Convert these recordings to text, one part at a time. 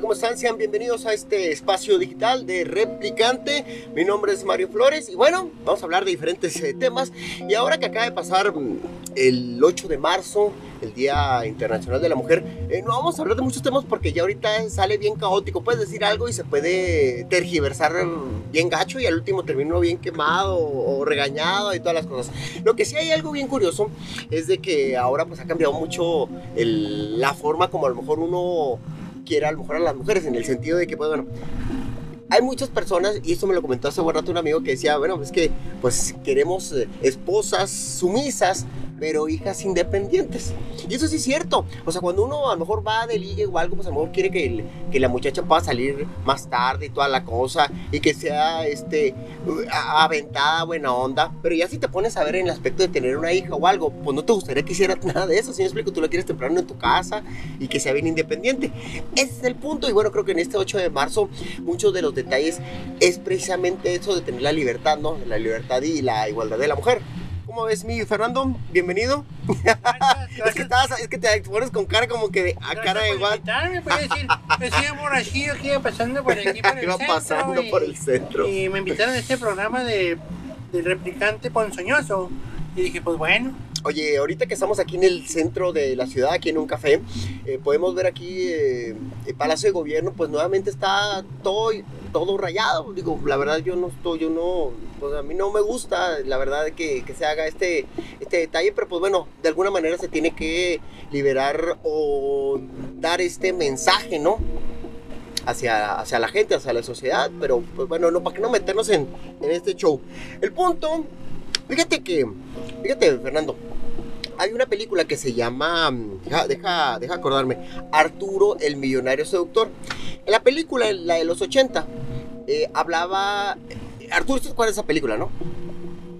¿Cómo están? Sean bienvenidos a este espacio digital de Replicante. Mi nombre es Mario Flores y bueno, vamos a hablar de diferentes eh, temas. Y ahora que acaba de pasar mm, el 8 de marzo, el Día Internacional de la Mujer, eh, no vamos a hablar de muchos temas porque ya ahorita sale bien caótico. Puedes decir algo y se puede tergiversar mm, bien gacho y al último termino bien quemado o regañado y todas las cosas. Lo que sí hay algo bien curioso es de que ahora pues ha cambiado mucho la forma como a lo mejor uno quiere a lo mejor a las mujeres en el sentido de que pues bueno hay muchas personas, y esto me lo comentó hace buen rato un amigo que decía, bueno, es que pues queremos eh, esposas sumisas, pero hijas independientes. Y eso sí es cierto. O sea, cuando uno a lo mejor va de ligue o algo, pues a lo mejor quiere que, el- que la muchacha pueda salir más tarde y toda la cosa, y que sea este aventada, buena onda. Pero ya si te pones a ver en el aspecto de tener una hija o algo, pues no te gustaría que hiciera nada de eso. Si me explico, tú la quieres temprano en tu casa y que sea bien independiente. Ese es el punto. Y bueno, creo que en este 8 de marzo, muchos de los detalles es precisamente eso de tener la libertad, ¿no? La libertad y la igualdad de la mujer. ¿Cómo ves, mi Fernando? Bienvenido. Es que, estabas, es que te pones con cara como que de a cara de guat. Me puede decir, borrachillo iba pasando por aquí por el Iba centro. pasando y, por el centro. Y me invitaron a este programa de, del replicante ponzoñoso. Y dije, pues bueno, Oye, ahorita que estamos aquí en el centro de la ciudad, aquí en un café, eh, podemos ver aquí eh, el Palacio de Gobierno, pues nuevamente está todo, todo rayado. Digo, la verdad yo no estoy, yo no, pues a mí no me gusta, la verdad, que, que se haga este, este detalle, pero pues bueno, de alguna manera se tiene que liberar o dar este mensaje, ¿no? Hacia, hacia la gente, hacia la sociedad, pero pues bueno, no, para que no meternos en, en este show. El punto, fíjate que, fíjate Fernando, hay una película que se llama, deja, deja, deja acordarme, Arturo el millonario seductor. En la película, la de los 80, eh, hablaba... Arturo, ¿tú te acuerdas de esa película, no?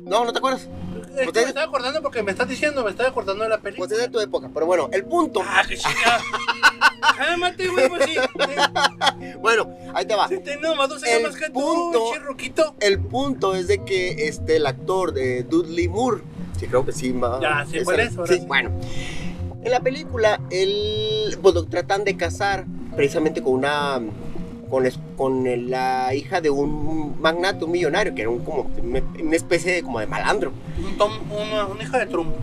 No, ¿no te acuerdas? es que me estaba acordando porque me estás diciendo, me estaba acordando de la película. Pues es de tu época, pero bueno, el punto... Ah, que chica. Cálmate, güey, pues sí. Bueno, ahí te va. Si tengo más dos años El más que punto- tú. El punto es de que este, el actor de Dudley Moore, sí creo que sí, ma- Ya, sí, ¿cuál es? Sí, sí. bueno. En la película, él, lo tratan de casar precisamente con una, con, es- con la hija de un magnate, un millonario, que era un, como, una especie de, como de malandro. Un, tom, una, una hija de Trump.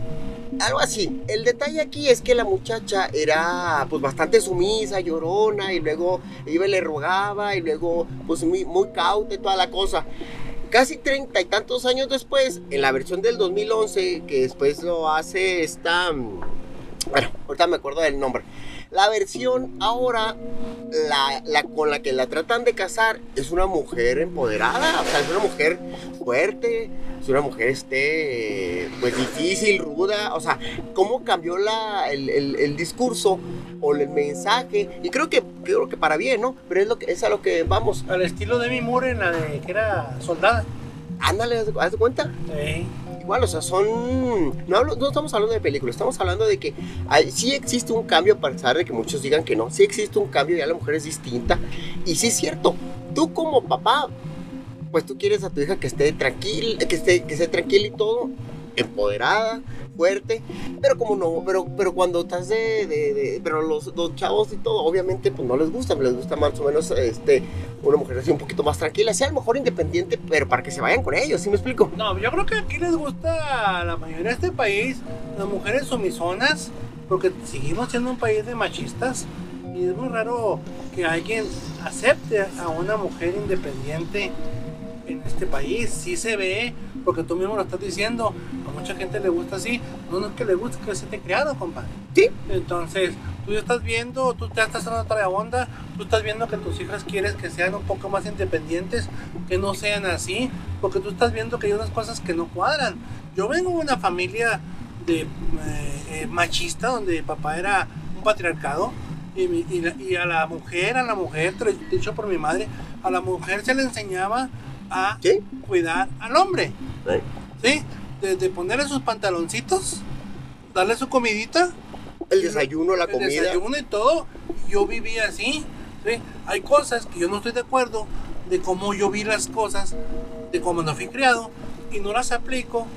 Algo así. El detalle aquí es que la muchacha era pues bastante sumisa, llorona, y luego iba y le rogaba, y luego pues muy, muy cauta y toda la cosa. Casi treinta y tantos años después, en la versión del 2011, que después lo hace esta... mm, Bueno, ahorita me acuerdo del nombre. La versión ahora, la, la con la que la tratan de casar, es una mujer empoderada, o sea, es una mujer fuerte, es una mujer este, pues difícil, ruda, o sea, cómo cambió la, el, el- el discurso o el mensaje, y creo que, creo que para bien, ¿no? Pero es, lo que, es a lo que vamos, Al estilo de mi Moore en la de que era soldada. ándale, haz de- haz de cuenta. Sí. Igual, o sea, son. No, hablo- no estamos hablando de películas, estamos hablando de que sí existe un cambio, a pesar de que muchos digan que no. Sí existe un cambio, ya la mujer es distinta. Y sí es cierto, tú como papá, pues tú quieres a tu hija que esté tranquila, que esté, que esté tranquila y todo, empoderada, fuerte. Pero como no, pero, pero cuando estás de. pero los, los chavos y todo, obviamente, pues no les gusta, les gusta más o menos este, una mujer así un poquito más tranquila, sea a lo mejor independiente, pero para que se vayan con ellos, ¿sí me explico? No, yo creo que aquí les gusta a la mayoría de este país las mujeres sumisonas, porque seguimos siendo un país de machistas y es muy raro que alguien acepte a una mujer independiente en este país. Sí se ve, porque tú mismo lo estás diciendo. Mucha gente le gusta así. No, no es que le guste, que se te creado, compadre. Sí. Entonces, tú ya estás viendo, tú ya estás en otra onda, tú estás viendo que tus hijas quieres que sean un poco más independientes, que no sean así, porque tú estás viendo que hay unas cosas que no cuadran. Yo vengo de una familia de eh, eh, machista, donde papá era un patriarcado, y, mi- y la- y a la mujer, a la mujer, dicho por mi madre, a la mujer se le enseñaba a Sí. cuidar al hombre, ¿Eh? ¿sí? Desde ponerle sus pantaloncitos, darle su comidita, El desayuno, la el comida. desayuno y todo, yo viví así. ¿sí? Hay cosas que yo no estoy de acuerdo de cómo yo vi las cosas, de cómo no fui criado, y no las aplico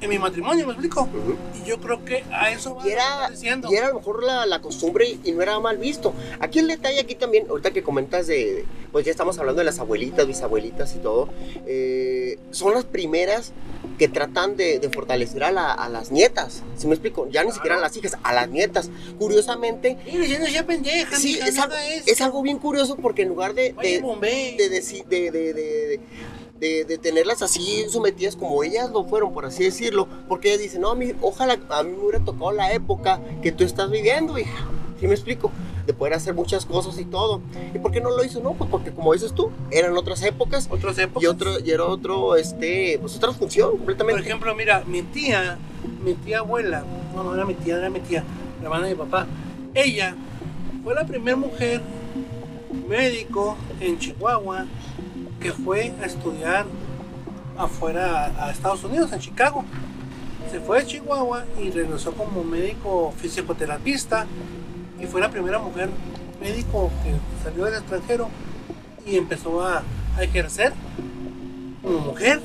en mi matrimonio, ¿me explico? Ujú. Y yo creo que a eso va Y era, diciendo. y era a lo mejor la, la costumbre y no era mal visto. Aquí el detalle, aquí también, ahorita que comentas de, pues ya estamos hablando de las abuelitas, bisabuelitas y todo, eh, son las primeras que tratan de, de fortalecer a, la- a las nietas, ¿sí me explico? Ya ni siquiera a las hijas, a las nietas. Curiosamente, Y diciendo ya pendeja, sí, es algo, es algo bien curioso porque en lugar de, Oye, de, bombé. de, de, de, de- tenerlas así sometidas como ellas lo fueron, por así decirlo, porque ellas dicen, no, a mí, ojalá a mí me hubiera tocado la época que tú estás viviendo, hija. ¿Sí me explico? De poder hacer muchas cosas y todo. ¿Y por qué no lo hizo? No, pues porque como dices tú, eran otras épocas Otras épocas. y otro y era otro este pues otra función Por completamente. ejemplo, mira, mi tía, mi tía abuela, no, no era mi tía, era mi tía, la hermana de mi papá. Ella fue la primera mujer médico en Chihuahua que fue a estudiar afuera a Estados Unidos, en Chicago. Se fue a Chihuahua y regresó como médico fisioterapista y fue la primera mujer médico que salió del extranjero y empezó a ejercer como mujer.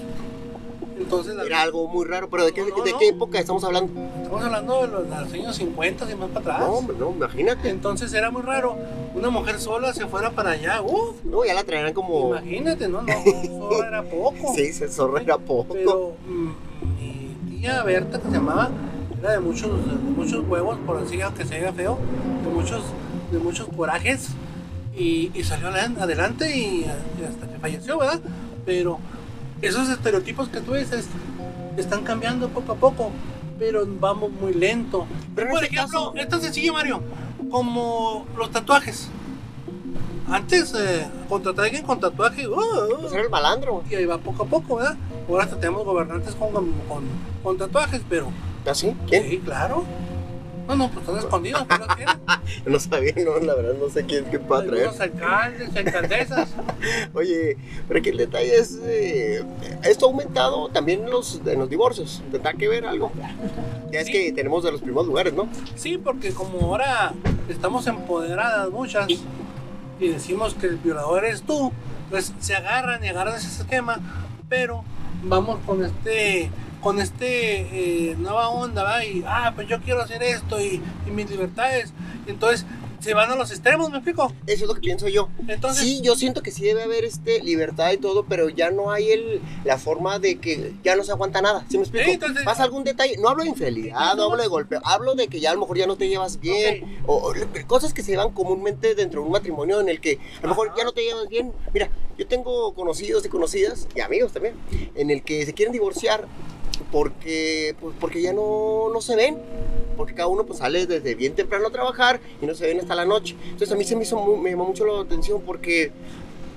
Entonces, la- Era algo muy raro, pero ¿de qué, No, no, de no. qué época estamos hablando? estamos hablando de los, de los años 50 y más para atrás. No, hombre, no, imagínate. Entonces era muy raro. Una mujer sola se fuera para allá. Uf, No, ya la traerán como... imagínate, no, no, eso era poco. Sí, se zorra era poco. Pero mm, mi tía Berta, que se llamaba, era de muchos, de muchos huevos, por así aunque se vea feo, de muchos, de muchos corajes. Y, y salió adelan- adelante y, y hasta que falleció, ¿verdad? Pero esos estereotipos que tú dices están cambiando poco a poco, pero vamos muy lento. Pero Por este ejemplo, caso- es sencillo, Mario, como los tatuajes. Antes, eh, contratar a alguien con tatuaje, uh, uh, Pues era el malandro. y ahí va poco a poco, ¿verdad? Ahora hasta tenemos gobernantes con, con, con tatuajes, pero. ¿Así? ¿Quién? Sí, claro. No, no, pues están escondidos, pero los quieren. No sabía, no, la verdad no sé quién, quién pueda traer. Algunos alcaldes, alcaldesas. Oye, pero aquí el detalle es, eh, esto ha aumentado también en los, en los divorcios. ¿Tendrá que ver algo? Ya es Sí. que tenemos de los primeros lugares, ¿no? Sí, porque como ahora estamos empoderadas muchas y decimos que el violador eres tú, pues se agarran y agarran ese esquema, pero vamos con este con este eh, nueva onda, ¿va? Y, ah, pues yo quiero hacer esto y, y mis libertades. Y entonces se van a los extremos, ¿me explico? Eso es lo que pienso yo. Entonces, Sí, yo siento que sí debe haber este, libertad y todo, pero ya no hay el, la forma de que ya no se aguanta nada. ¿Sí me explico? Sí, entonces- ¿Pasa algún detalle? No hablo de infidelidad, no hablo de golpeo, hablo de que ya a lo mejor ya no te llevas bien, o, o cosas que se llevan comúnmente dentro de un matrimonio en el que a lo mejor Ajá. ya no te llevas bien. Mira, yo tengo conocidos y conocidas, y amigos también, en el que se quieren divorciar porque, pues, porque ya no, no se ven. Porque cada uno pues sale desde bien temprano a trabajar y no se ven hasta la noche. Entonces a mí se me hizo me llamó mucho la atención porque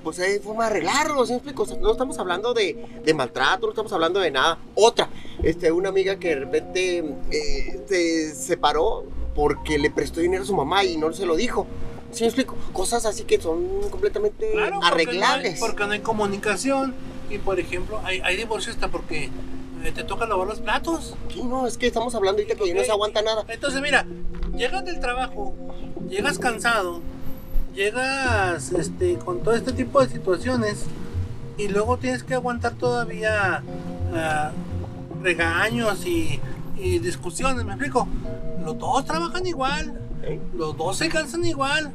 pues hay forma de arreglarlo, ¿sí me explico? O sea, no estamos hablando de, de maltrato, no estamos hablando de nada. Otra, este, una amiga que de repente eh, se separó porque le prestó dinero a su mamá y no se lo dijo. ¿Sí me explico? Cosas así que son completamente claro, porque arreglables. No hay, porque no hay comunicación. Y por ejemplo, hay, hay divorcios hasta porque te toca lavar los platos. Sí, no, es que estamos hablando ahorita que no se aguanta nada. Entonces, mira, llegas del trabajo, llegas cansado, llegas este, con todo este tipo de situaciones y luego tienes que aguantar todavía ah, regaños y, y discusiones, ¿me explico? Los dos trabajan igual, ¿eh? los dos se cansan igual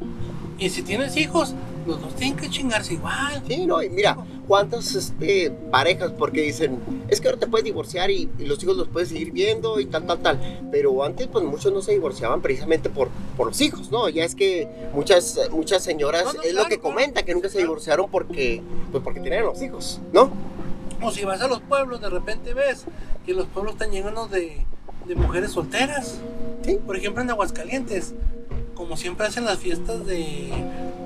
y si tienes hijos, los dos tienen que chingarse igual. Sí, no, y mira, cuántas este, parejas, porque dicen, es que ahora te puedes divorciar y, y los hijos los puedes seguir viendo y tal, tal, tal. Pero antes, pues muchos no se divorciaban precisamente por, por los hijos, ¿no? Ya es que muchas, muchas señoras, No, no, es lo que claro. comentan, que nunca se divorciaron porque, pues porque tenían los hijos, ¿no? O si vas a los pueblos, de repente ves que los pueblos están llenos de, de mujeres solteras. Sí. Por ejemplo, en Aguascalientes, como siempre hacen las fiestas de.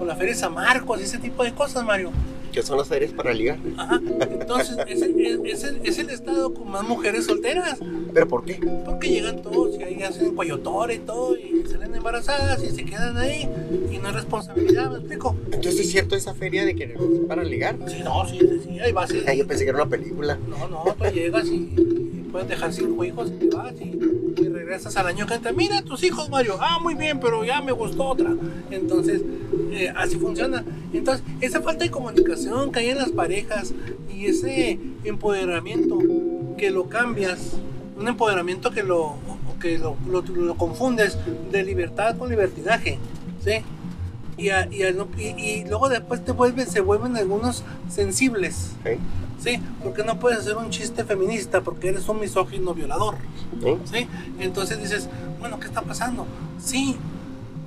O la Feria de San Marcos y ese tipo de cosas, Mario. Que son las ferias para ligar. Ajá. Entonces, es, el- es- es el, es el estado con más mujeres solteras. ¿Pero por qué? Porque llegan todos y ahí hacen coyotora y todo, y salen embarazadas y se quedan ahí, y no hay responsabilidad, ¿me explico? Entonces es cierto esa feria de que es para ligar. Sí, no, sí, sí, ahí vas. y- Ay, yo pensé que era una película. No, no, tú llegas y puedes dejar cinco hijos y te vas y, regresas al año que entra. Mira tus hijos, Mario. Ah, muy bien, pero ya me gustó otra. Entonces, eh, así funciona. Entonces, esa falta de comunicación que hay en las parejas y ese empoderamiento que lo cambias, un empoderamiento que lo, que lo, confundes de libertad con libertinaje, ¿sí? Y, y, luego después te vuelven, se vuelven algunos sensibles. ¿eh? Sí, porque no puedes hacer un chiste feminista porque eres un misógino violador. ¿Sí? Entonces dices, bueno, ¿qué está pasando? Sí.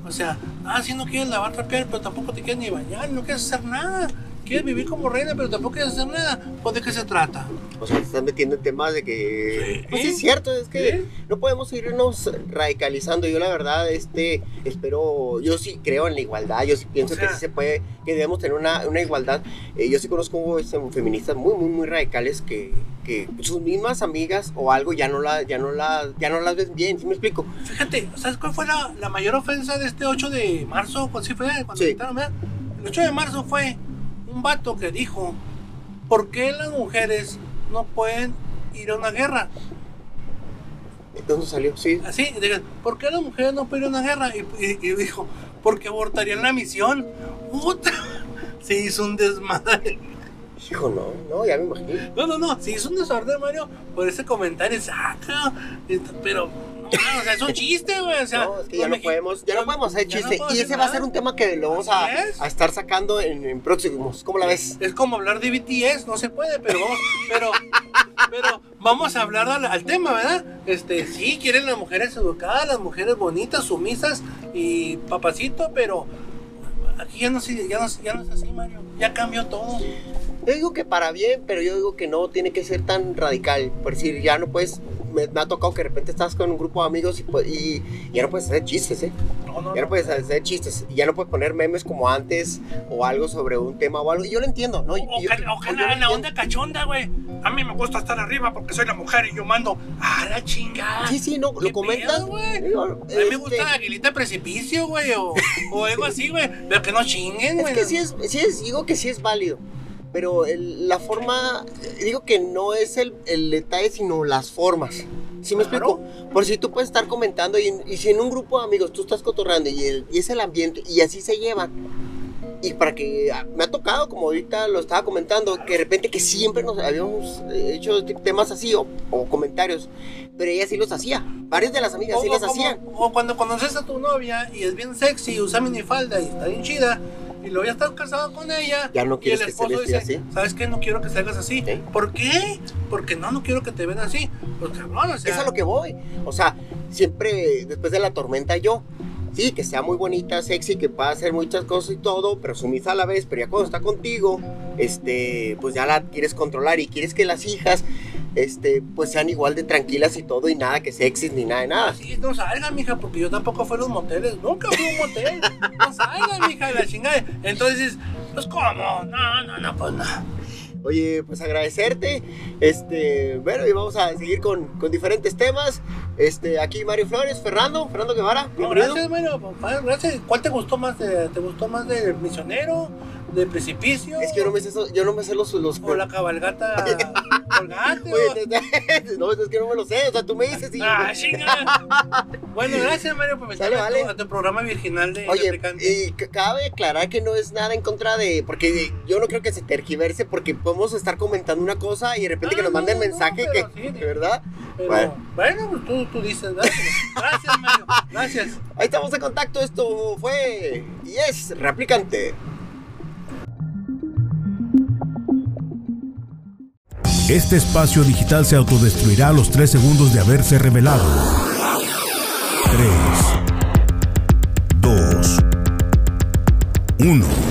O sea, ah, si no quieres lavar, trapear, pero tampoco te quieres ni bañar, no quieres hacer nada. Quieres vivir como reina, pero tampoco quieres hacer nada. Pues de qué se trata. O sea, te estás metiendo en temas de que... Sí. Pues sí es cierto, es que Sí. no podemos irnos radicalizando. Yo la verdad, este, espero, yo sí creo en la igualdad, yo sí pienso O sea- que sí se puede, que debemos tener una, una igualdad. Eh, yo sí conozco este, feministas muy, muy, muy radicales que, que sus mismas amigas o algo ya no, la, ya no, la, ya no las ven bien, ¿sí me explico? Fíjate, ¿sabes cuál fue la, la mayor ofensa de este 8 de marzo? ¿Cuál sí fue? Cuando Sí. quitaron. El 8 de marzo fue un vato que dijo, ¿por qué las mujeres no pueden ir a una guerra? ¿De dónde salió? Sí. Así, digan, ¿por qué las mujeres no pueden ir a una guerra? Y, y- y dijo, porque abortarían la misión. Puta, se hizo un desmadre. Hijo, no, no, ya me imagino. No, no, no, se hizo un desorden, Mario, por ese comentario. Saca, pero, o sea, es un chiste, güey. O sea, No, es que ya no podemos, ya no podemos hacer no chiste. y ese va a ser un tema que lo vamos a, es. a estar sacando en, en próximos. ¿Cómo la ves? Es como hablar de BTS, no se puede, pero vamos, pero, pero vamos a hablar al, al tema, ¿verdad? Este, sí, quieren las mujeres educadas, las mujeres bonitas, sumisas y papacito, pero aquí ya no, ya no, ya no es así, Mario. Ya cambió todo. Yo digo que para bien, pero yo digo que no tiene que ser tan radical. Por decir, ya no puedes. Me, me ha tocado que de repente estás con un grupo de amigos y, pues- y ya no puedes hacer chistes, ¿eh? No, no, Ya no puedes hacer chistes. Y ya no puedes poner memes como antes o algo sobre un tema o algo. Y yo lo entiendo, ¿no? O, Yo- o que, la, onda cachonda, güey. A mí me gusta estar arriba porque soy la mujer y yo mando. ¡Ah, la chingada! Sí, sí, no, ¿Qué lo comentas. güey? A mí me este, gusta la aguilita de precipicio, güey, o, o algo así, güey. Pero que no chinguen, Es güey. que sí es, sí es, digo que sí es válido. Pero el- la forma, digo que no es el, el detalle, sino las formas. ¿Sí me Claro. explico? Por si tú puedes estar comentando y, y si en un grupo de amigos tú estás cotorreando y, el- y es el ambiente y así se llevan. Y para que ah, me ha tocado, como ahorita lo estaba comentando, que de repente que siempre nos habíamos hecho temas así o, o comentarios, pero ella sí los hacía. Varias de las amigas sí o, los como- hacían. o cuando conoces a tu novia y es bien sexy, usa minifalda y está bien chida, y luego ya estás casado con ella. Ya no y quieres el que se esposo vestida dice, así. ¿sabes qué? No quiero que salgas así. ¿Sí? ¿Por qué? Porque no, no quiero que te vean así. Pues cabrón, o sea. es a lo que voy. O sea, siempre después de la tormenta yo. Sí, que sea muy bonita, sexy, que pueda hacer muchas cosas y todo, pero sumisa a la vez, pero ya cuando está contigo, este, pues ya la quieres controlar y quieres que las hijas, este, pues sean igual de tranquilas y todo y nada que sexys ni nada de nada. Así no salgan, mija, porque yo tampoco fui a los moteles. Nunca fui a un motel. No salgan, mija, de la chingada. Entonces pues cómo, no, no, no, pues no. Oye, pues agradecerte, este, bueno, y vamos a seguir con, con diferentes temas. Este, aquí Mario Flores, Fernando, Fernando Guevara, No, gracias, Mario, papá, gracias. ¿Cuál te gustó más? De, ¿Te gustó más del misionero? ¿Del precipicio? Es que yo no me sé, eso- yo no me sé los... los ¿O la cabalgata colgante? Oye, no, es que no me lo sé, o sea, tú me dices y... Ah. Bueno, gracias, Mario, por meterme vale. a tu programa virginal de Oye, y cabe aclarar que no es nada en contra de. Porque yo no creo que se tergiverse, porque podemos estar comentando una cosa y de repente Ah, que nos manden no, mensaje que. sí, de verdad. Pero, bueno. bueno, pues tú, tú dices, gracias. Gracias, Mario. Gracias. Ahí estamos en contacto. Esto fue. Y es Replicante. Este espacio digital se autodestruirá a los 3 segundos de haberse revelado. 3, 2, 1.